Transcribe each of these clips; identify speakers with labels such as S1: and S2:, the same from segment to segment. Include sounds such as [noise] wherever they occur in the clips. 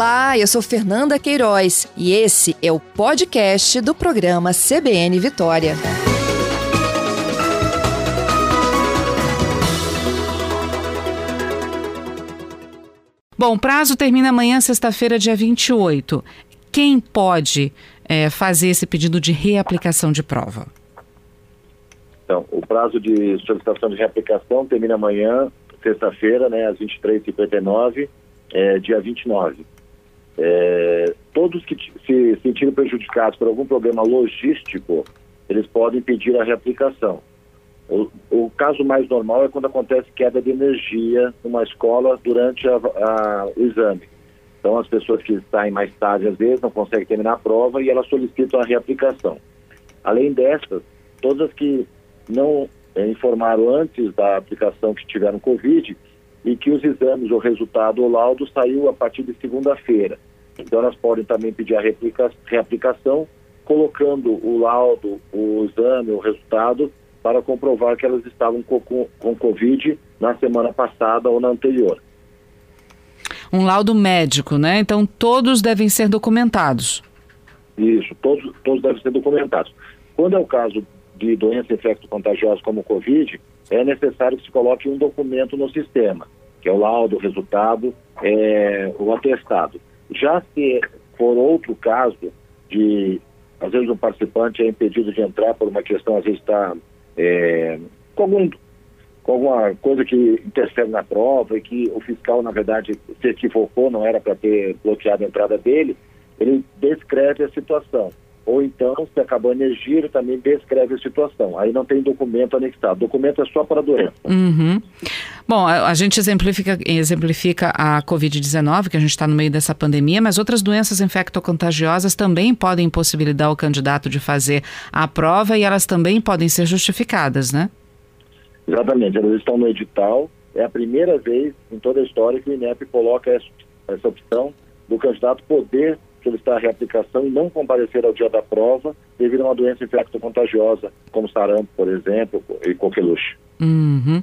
S1: Olá, eu sou Fernanda Queiroz e esse é o podcast do programa CBN Vitória. Bom, o prazo termina amanhã, sexta-feira, dia 28. Quem pode é, fazer esse pedido de reaplicação de prova?
S2: Então, o prazo de solicitação de reaplicação termina amanhã, sexta-feira, né, às 23h59, é, dia 29. É, todos que se sentirem prejudicados por algum problema logístico, eles podem pedir a reaplicação. O, o, caso mais normal é quando acontece queda de energia numa escola durante a, a, o exame. Então, as pessoas que saem mais tarde, às vezes, não conseguem terminar a prova e elas solicitam a reaplicação. Além dessas, todas que não é, informaram antes da aplicação que tiveram Covid e que os exames, o resultado, o laudo saiu a partir de segunda-feira. Então, elas podem também pedir a reaplica, reaplicação, colocando o laudo, o exame, o resultado para comprovar que elas estavam com, com, com Covid na semana passada ou na anterior.
S1: Um laudo médico, né? Então todos devem ser documentados.
S2: Isso, todos, todos devem ser documentados. Quando é o caso de doença infecto-contagiosa como o Covid, é necessário que se coloque um documento no sistema, que é o laudo, o resultado, é, o atestado. Já se for outro caso de, às vezes um participante é impedido de entrar por uma questão, às vezes está é, com, algum, com alguma coisa que interfere na prova e que o fiscal, na verdade, se equivocou, não era para ter bloqueado a entrada dele, ele descreve a situação. Ou então, se acabou a energia, ele também descreve a situação. Aí não tem documento anexado. Documento é só para a doença.
S1: Uhum. Bom, a, gente exemplifica, exemplifica a Covid-19, que a gente está no meio dessa pandemia, mas outras doenças infectocontagiosas também podem impossibilitar o candidato de fazer a prova e elas também podem ser justificadas, né?
S2: Exatamente. Elas estão no edital. É a primeira vez em toda a história que o INEP coloca essa opção do candidato poder solicitar a reaplicação e não comparecer ao dia da prova devido a uma doença infecto-contagiosa, como sarampo, por exemplo, e coqueluche.
S1: Uhum.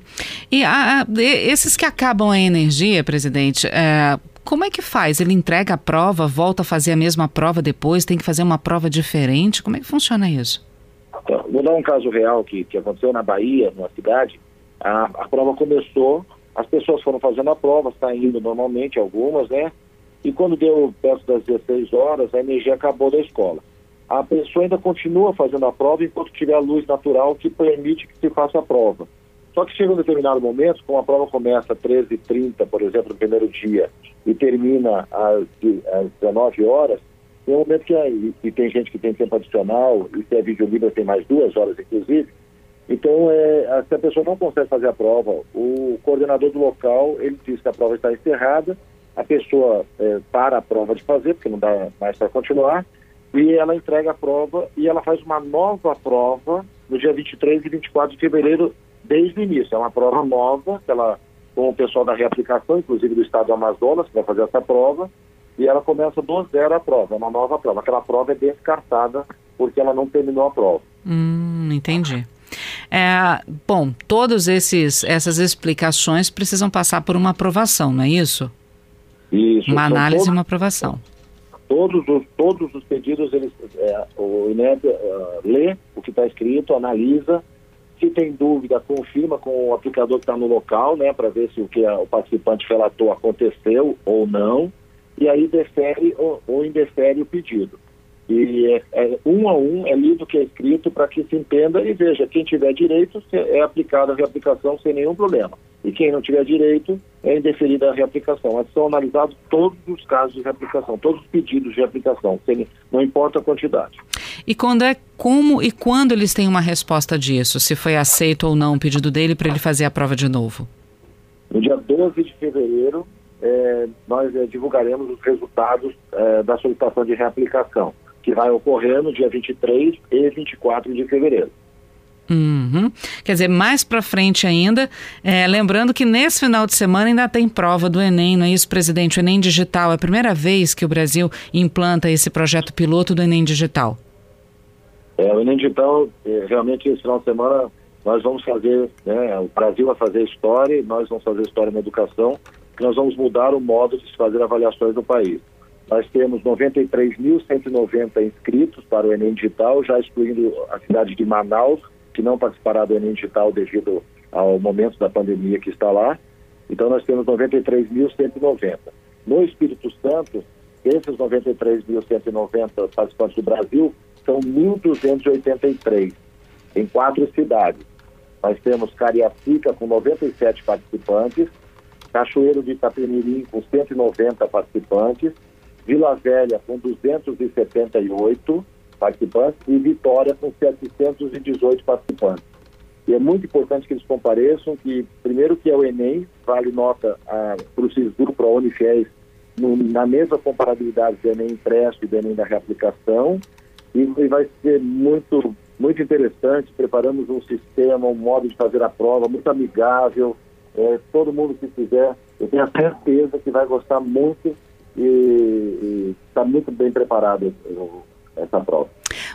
S1: E a, a, esses que acabam a energia, presidente, é, como é que faz? Ele entrega a prova, volta a fazer a mesma prova depois, tem que fazer uma prova diferente? Como é que funciona isso?
S2: Então, vou dar um caso real que, que aconteceu na Bahia, numa cidade. A, a prova começou, as pessoas foram fazendo a prova, saindo normalmente, algumas, né? E quando deu perto das 16 horas, a energia acabou da escola. A pessoa ainda continua fazendo a prova enquanto tiver a luz natural que permite que se faça a prova. Só que chega um determinado momento, como a prova começa às 13h30, por exemplo, no primeiro dia, e termina às, às 19 horas, tem um momento que é, e tem gente que tem tempo adicional, e se é vídeo livre tem mais duas horas, inclusive. Então, é, se a pessoa não consegue fazer a prova, o coordenador do local, ele diz que a prova está encerrada, a pessoa é, para a prova de fazer, porque não dá mais para continuar, e ela entrega a prova e ela faz uma nova prova no dia 23 e 24 de fevereiro, desde o início. É uma prova nova, que ela, com o pessoal da reaplicação, inclusive do estado do Amazonas, que vai fazer essa prova, e ela começa do zero a prova, é uma nova prova. Aquela prova é descartada porque ela não terminou a prova.
S1: Hum, entendi. É, bom, todas essas explicações precisam passar por uma aprovação, não é isso?
S2: Isso.
S1: Uma análise todos, e uma aprovação.
S2: Todos os, todos os pedidos, eles, é, o INEP uh, lê o que está escrito, analisa, se tem dúvida, confirma com o aplicador que está no local, né, para ver se o que a, o participante relatou aconteceu ou não, e aí defere ou, ou indefere o pedido. E é, é, um a um é lido o que é escrito para que se entenda e veja, quem tiver direito é aplicada a reaplicação sem nenhum problema. E quem não tiver direito é indeferida a reaplicação. Mas são analisados todos os casos de reaplicação, todos os pedidos de reaplicação, sem, não importa a quantidade.
S1: E quando é como e quando eles têm uma resposta disso? Se foi aceito ou não o pedido dele para ele fazer a prova de novo?
S2: No dia 12 de fevereiro, é, nós é, divulgaremos os resultados é, da solicitação de reaplicação que vai ocorrer no dia 23 e 24 de fevereiro.
S1: Uhum. Quer dizer, mais para frente ainda, é, lembrando que nesse final de semana ainda tem prova do Enem, não é isso, presidente? O Enem Digital é a primeira vez que o Brasil implanta esse projeto piloto do Enem Digital.
S2: É, o Enem Digital, é, realmente, esse final de semana nós vamos fazer, né, o Brasil vai fazer história, nós vamos fazer história na educação, nós vamos mudar o modo de se fazer avaliações no país. Nós temos 93.190 inscritos para o Enem Digital, já excluindo a cidade de Manaus, que não participará do Enem Digital devido ao momento da pandemia que está lá. Então, nós temos 93.190. No Espírito Santo, desses 93.190 participantes do Brasil, são 1.283 em quatro cidades. Nós temos Cariacica com 97 participantes, Cachoeiro de Itapemirim com 190 participantes, Vila Velha com 278 participantes e Vitória com 718 participantes. E é muito importante que eles compareçam, que primeiro que é o Enem, vale nota para o SISDU, para a Unifies, na mesma comparabilidade do Enem impresso e do Enem da reaplicação, e, e vai ser muito, muito interessante, preparamos um sistema, um modo de fazer a prova muito amigável, é, todo mundo que fizer, eu tenho a certeza que vai gostar muito e está muito bem preparado essa prova.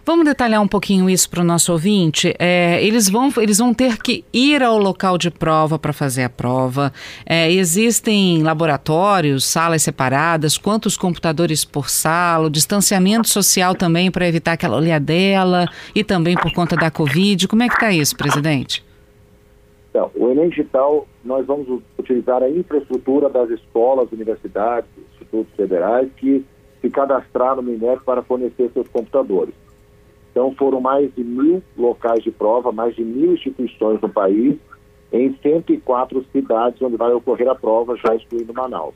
S1: Vamos detalhar um pouquinho isso para o nosso ouvinte. É, eles, vão, eles vão ter que ir ao local de prova para fazer a prova. É, existem laboratórios, salas separadas, quantos computadores por sala, o distanciamento social também para evitar aquela olhadela e também por conta da Covid. Como é que está isso, presidente?
S2: Então, o Enem Digital, nós vamos utilizar a infraestrutura das escolas, universidades, institutos federais que se cadastraram no INEP para fornecer seus computadores. Então, foram mais de mil locais de prova, mais de mil instituições no país, em 104 cidades onde vai ocorrer a prova, já excluindo Manaus.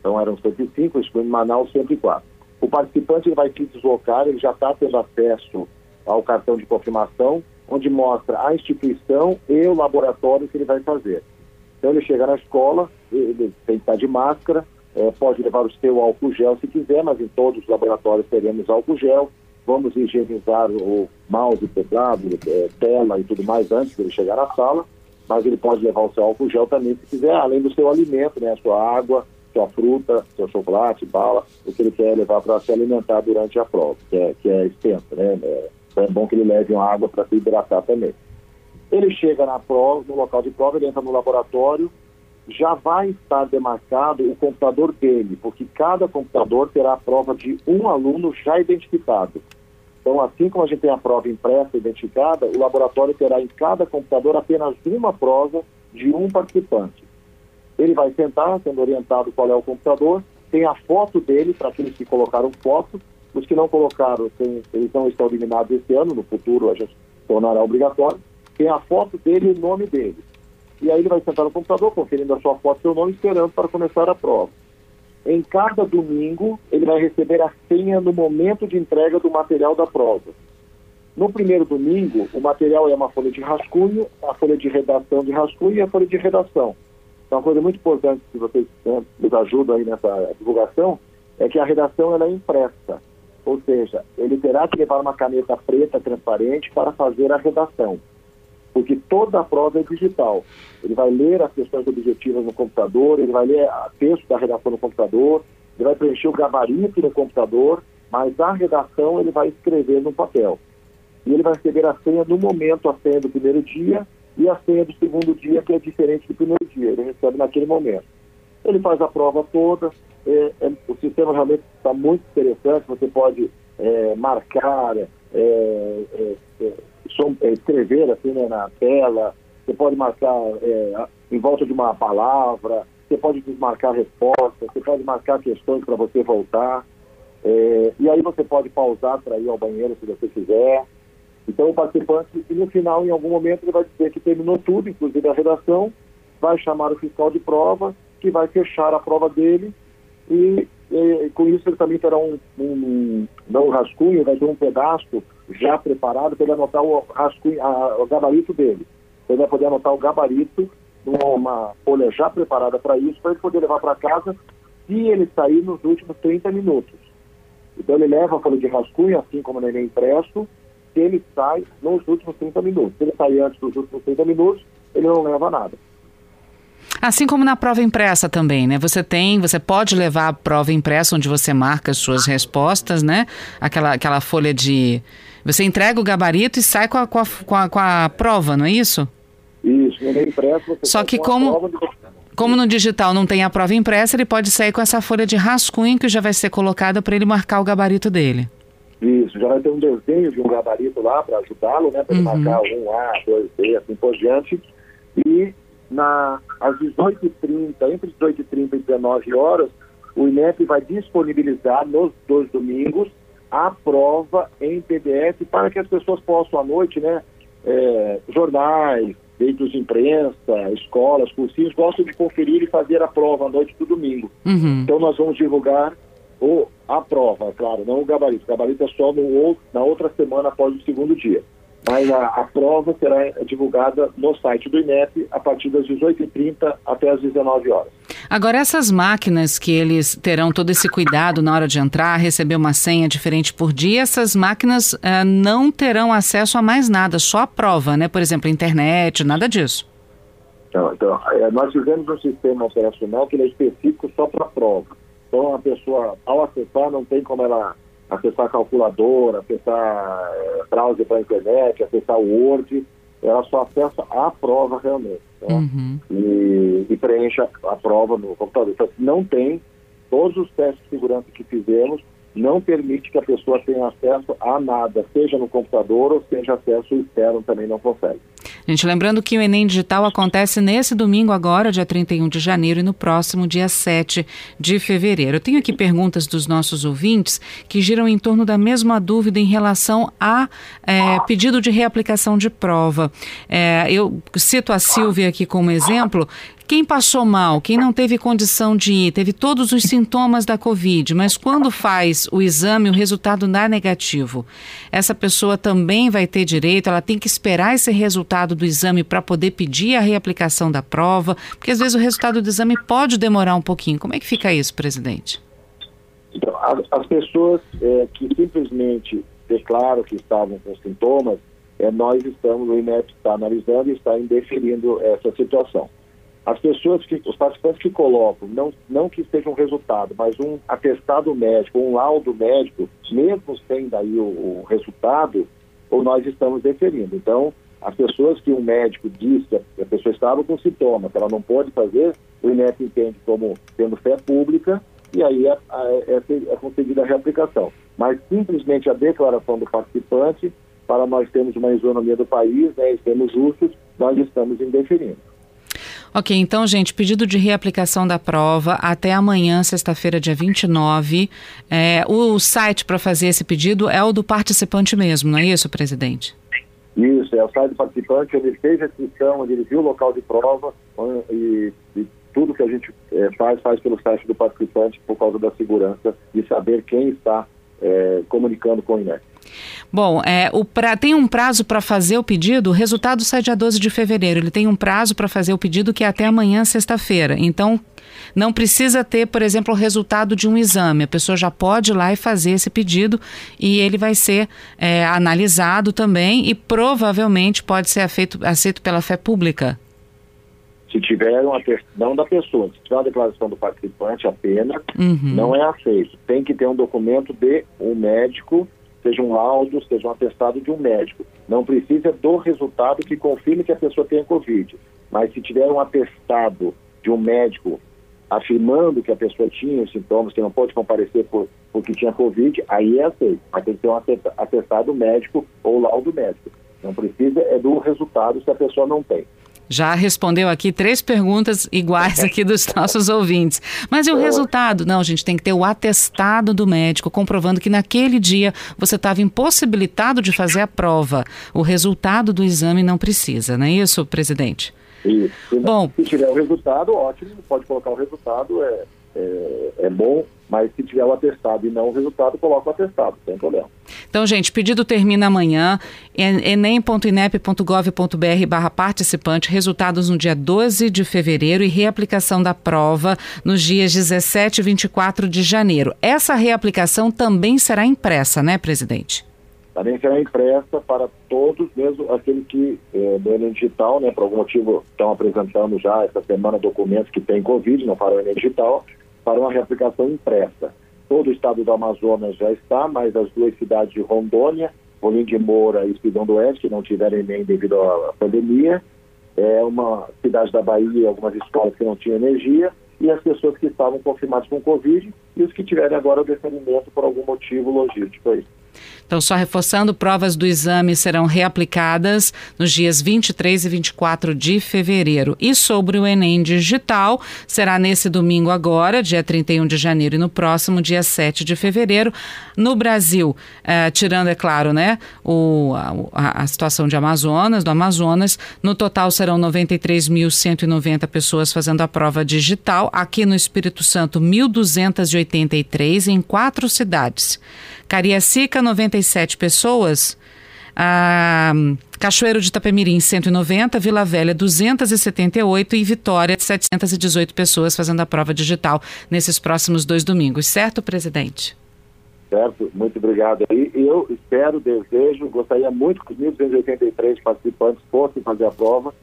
S2: Então, eram 105, excluindo Manaus, 104. O participante vai se deslocar, ele já está tendo acesso ao cartão de confirmação, onde mostra a instituição e o laboratório que ele vai fazer. Então, ele chega na escola, ele tem que estar de máscara, é, pode levar o seu álcool gel se quiser, mas em todos os laboratórios teremos álcool gel. Vamos higienizar o mouse, teclado, é, tela e tudo mais antes de ele chegar na sala, mas ele pode levar o seu álcool gel também se quiser, além do seu alimento, né, a sua água, sua fruta, seu chocolate, bala, o que ele quer levar para se alimentar durante a prova, que é, que é né? É, então é bom que ele leve uma água para se hidratar também. Ele chega na prova, no local de prova, ele entra no laboratório, já vai estar demarcado o computador dele, porque cada computador terá a prova de um aluno já identificado. Então, assim como a gente tem a prova impressa identificada, o laboratório terá em cada computador apenas uma prova de um participante. Ele vai sentar, sendo orientado qual é o computador, tem a foto dele, para aqueles que colocaram foto, os que não colocaram, tem, eles não estão eliminados esse ano, no futuro a gente tornará obrigatório, tem a foto dele e o nome dele e aí ele vai sentar no computador, conferindo a sua foto e seu nome, esperando para começar a prova. Em cada domingo, ele vai receber a senha no momento de entrega do material da prova. No primeiro domingo, o material é uma folha de rascunho, a folha de redação de rascunho e a folha de redação. Então, uma coisa muito importante que vocês né, nos ajudam aí nessa divulgação é que a redação ela é impressa. Ou seja, ele terá que levar uma caneta preta transparente para fazer a redação porque toda a prova é digital. Ele vai ler as questões objetivas no computador, ele vai ler o texto da redação no computador, ele vai preencher o gabarito no computador, mas a redação ele vai escrever no papel. E ele vai receber a senha no momento, a senha do primeiro dia e a senha do segundo dia, que é diferente do primeiro dia. Ele recebe naquele momento. Ele faz a prova toda, é, é, o sistema realmente está muito interessante, você pode é, marcar, é, é, é, escrever assim né, na tela, você pode marcar é, em volta de uma palavra, você pode desmarcar respostas, você pode marcar questões para você voltar. É, e aí você pode pausar para ir ao banheiro se você quiser. Então o participante, no final, em algum momento, ele vai dizer que terminou tudo, inclusive a redação, vai chamar o fiscal de prova, que vai fechar a prova dele, e, e com isso ele também terá um, um, não um rascunho, vai ter um pedaço já preparado para ele anotar o, rascunho, a, o gabarito dele. Ele vai poder anotar o gabarito numa folha já preparada para isso, para ele poder levar para casa se ele sair nos últimos 30 minutos. Então ele leva a folha de rascunho, assim como no Enem impresso, se ele sai nos últimos 30 minutos. Se ele sair antes dos últimos 30 minutos, ele não leva nada.
S1: Assim como na prova impressa também, né? Você tem, você pode levar a prova impressa onde você marca as suas respostas, né? Aquela, aquela folha de. Você entrega o gabarito e sai com a, com a, com a, com a prova, não é isso?
S2: Isso, no impresso você
S1: Só que como. Como no digital não tem a prova impressa, ele pode sair com essa folha de rascunho que já vai ser colocada para ele marcar o gabarito dele.
S2: Isso, já vai ter um desenho de um gabarito lá para ajudá-lo, né? Para ele uhum. marcar um A, dois B, assim por diante. E na, às 18h30, entre 18h30 e 19 horas, o INEP vai disponibilizar nos dois domingos a prova em PDF para que as pessoas possam à noite, né? É, jornais, veículos de imprensa, escolas, cursinhos, gostam de conferir e fazer a prova à noite do domingo. Uhum. Então nós vamos divulgar o, a prova, claro, não o gabarito. O gabarito é só no, na outra semana após o segundo dia. Mas a, a, prova será divulgada no site do INEP a partir das 18h30 até as 19 horas.
S1: Agora, essas máquinas que eles terão todo esse cuidado na hora de entrar, receber uma senha diferente por dia, essas máquinas uh, não terão acesso a mais nada, só a prova, né? Por exemplo, internet, nada disso.
S2: Então, então nós fizemos um sistema operacional que é específico só para prova. Então, a pessoa, ao acessar, não tem como ela acessar calculadora, acessar é, browser para internet, acessar o Word, ela só acessa a prova realmente. Né? Uhum. E, e, preenche a, a, prova no computador. Então, não tem, todos os testes de segurança que fizemos, não permite que a pessoa tenha acesso a nada, seja no computador ou seja acesso externo também não consegue.
S1: Gente, lembrando que o Enem Digital acontece nesse domingo agora, dia 31 de janeiro, e no próximo dia 7 de fevereiro. Eu tenho aqui perguntas dos nossos ouvintes que giram em torno da mesma dúvida em relação a é, pedido de reaplicação de prova. É, eu cito a Silvia aqui como exemplo, quem passou mal, quem não teve condição de ir, teve todos os sintomas da Covid, mas quando faz o exame, o resultado dá negativo. Essa pessoa também vai ter direito, ela tem que esperar esse resultado do exame para poder pedir a reaplicação da prova, porque às vezes o resultado do exame pode demorar um pouquinho. Como é que fica isso, presidente?
S2: Então, as, as pessoas é, que simplesmente declaram que estavam com sintomas, é, nós estamos, o INEP está analisando e está indeferindo essa situação as pessoas que, os participantes que colocam, não, não que seja um resultado, mas um atestado médico, um laudo médico, mesmo sem daí o, o resultado, ou nós estamos deferindo. Então, as pessoas que um médico disse que a pessoa estava com sintomas, que ela não pode fazer, o INEP entende como tendo fé pública e aí é, é, é, é a reaplicação. Mas simplesmente a declaração do participante, para nós termos uma isonomia do país né, e sermos justos, nós estamos indeferindo.
S1: Ok, então, gente, pedido de reaplicação da prova até amanhã, sexta-feira, dia 29. É, o site para fazer esse pedido é o do participante mesmo, não é isso, presidente?
S2: Isso, é o site do participante, ele fez a inscrição, ele viu o local de prova e, e tudo que a gente é, faz, faz pelo site do participante por causa da segurança e saber quem está é, comunicando com o INEC.
S1: Bom, é, o pra, tem um prazo para fazer o pedido, o resultado sai dia 12 de fevereiro. Ele tem um prazo para fazer o pedido que é até amanhã, sexta-feira. Então, não precisa ter, por exemplo, o resultado de um exame. A pessoa já pode ir lá e fazer esse pedido e ele vai ser é, analisado também e provavelmente pode ser afeito, aceito pela fé pública.
S2: Se tiver uma não da pessoa, se tiver uma declaração do participante apenas, uhum. não é aceito. Tem que ter um documento de um médico seja um laudo, seja um atestado de um médico. Não precisa do resultado que confirme que a pessoa tem Covid. Mas se tiver um atestado de um médico afirmando que a pessoa tinha os sintomas, que não pode comparecer por, porque tinha Covid, aí é aceito. Mas tem que ter um atestado médico ou laudo médico. Não precisa é do resultado se a pessoa não tem.
S1: Já respondeu aqui três perguntas iguais [laughs] aqui dos nossos ouvintes. Mas e o resultado? Não, gente, tem que ter o atestado do médico comprovando que naquele dia você estava impossibilitado de fazer a prova. O resultado do exame não precisa, não é isso, presidente?
S2: Isso. Se, Bom, se tiver o resultado, ótimo, pode colocar o resultado, é, é, é bom, mas se tiver o atestado e não o resultado, coloca o atestado, sem problema.
S1: Então, gente, pedido termina amanhã, enem.inep.gov.br barra participante, resultados no dia 12 de fevereiro e reaplicação da prova nos dias 17 e 24 de janeiro. Essa reaplicação também será impressa, né, presidente?
S2: Também será impressa para todos, mesmo aqueles que é, do Enem Digital, né, por algum motivo estão apresentando já essa semana documentos que têm Covid, não para o Enem Digital, para uma reaplicação impressa. Todo o estado do Amazonas já está, mas as duas cidades de Rondônia, Rolim de Moura e Espidão do Oeste, que não tiveram Enem devido à pandemia, é, uma cidade da Bahia, algumas escolas que não tinham energia, e as pessoas que estavam confirmadas com Covid e os que tiverem agora o deferimento por algum motivo logístico aí.
S1: Então, só reforçando, provas do exame serão reaplicadas nos dias 23 e 24 de fevereiro. E sobre o Enem Digital, será nesse domingo agora, dia 31 de janeiro, e no próximo, dia 7 de fevereiro. No Brasil, eh, tirando, é claro, né, o, a, a situação de Amazonas, do Amazonas, no total serão 93.190 pessoas fazendo a prova digital. Aqui no Espírito Santo, 1.283 em quatro cidades. Cariacica, 97 pessoas. Ah, Cachoeiro de Itapemirim, 190, Vila Velha, 278 e Vitória, 718 pessoas fazendo a prova digital nesses próximos dois domingos. Certo, presidente?
S2: Certo, muito obrigado. E eu espero, desejo, gostaria muito que 1.283 participantes fossem fazer a prova,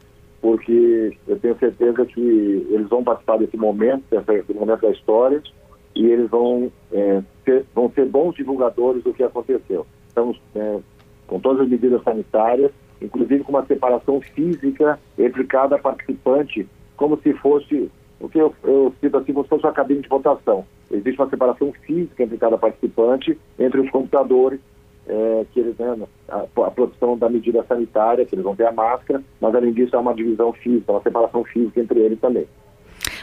S2: porque eu tenho certeza que eles vão participar desse momento, desse momento da história, e eles vão, é, ser, vão ser bons divulgadores do que aconteceu. Estamos é, com todas as medidas sanitárias, inclusive com uma separação física entre cada participante, como se fosse, o que eu, eu cito assim, como se fosse uma cabine de votação. Existe uma separação física entre cada participante, entre os computadores, é, que eles, né, a, a produção da medida sanitária, que eles vão ter a máscara, mas além disso há uma divisão física, uma separação física entre eles também.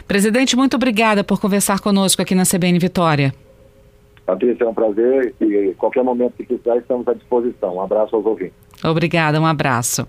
S1: Presidente, muito obrigada por conversar conosco aqui na CBN Vitória.
S2: Patrícia, é um prazer e qualquer momento que quiser estamos à disposição. Um abraço aos ouvintes.
S1: Obrigada, um abraço.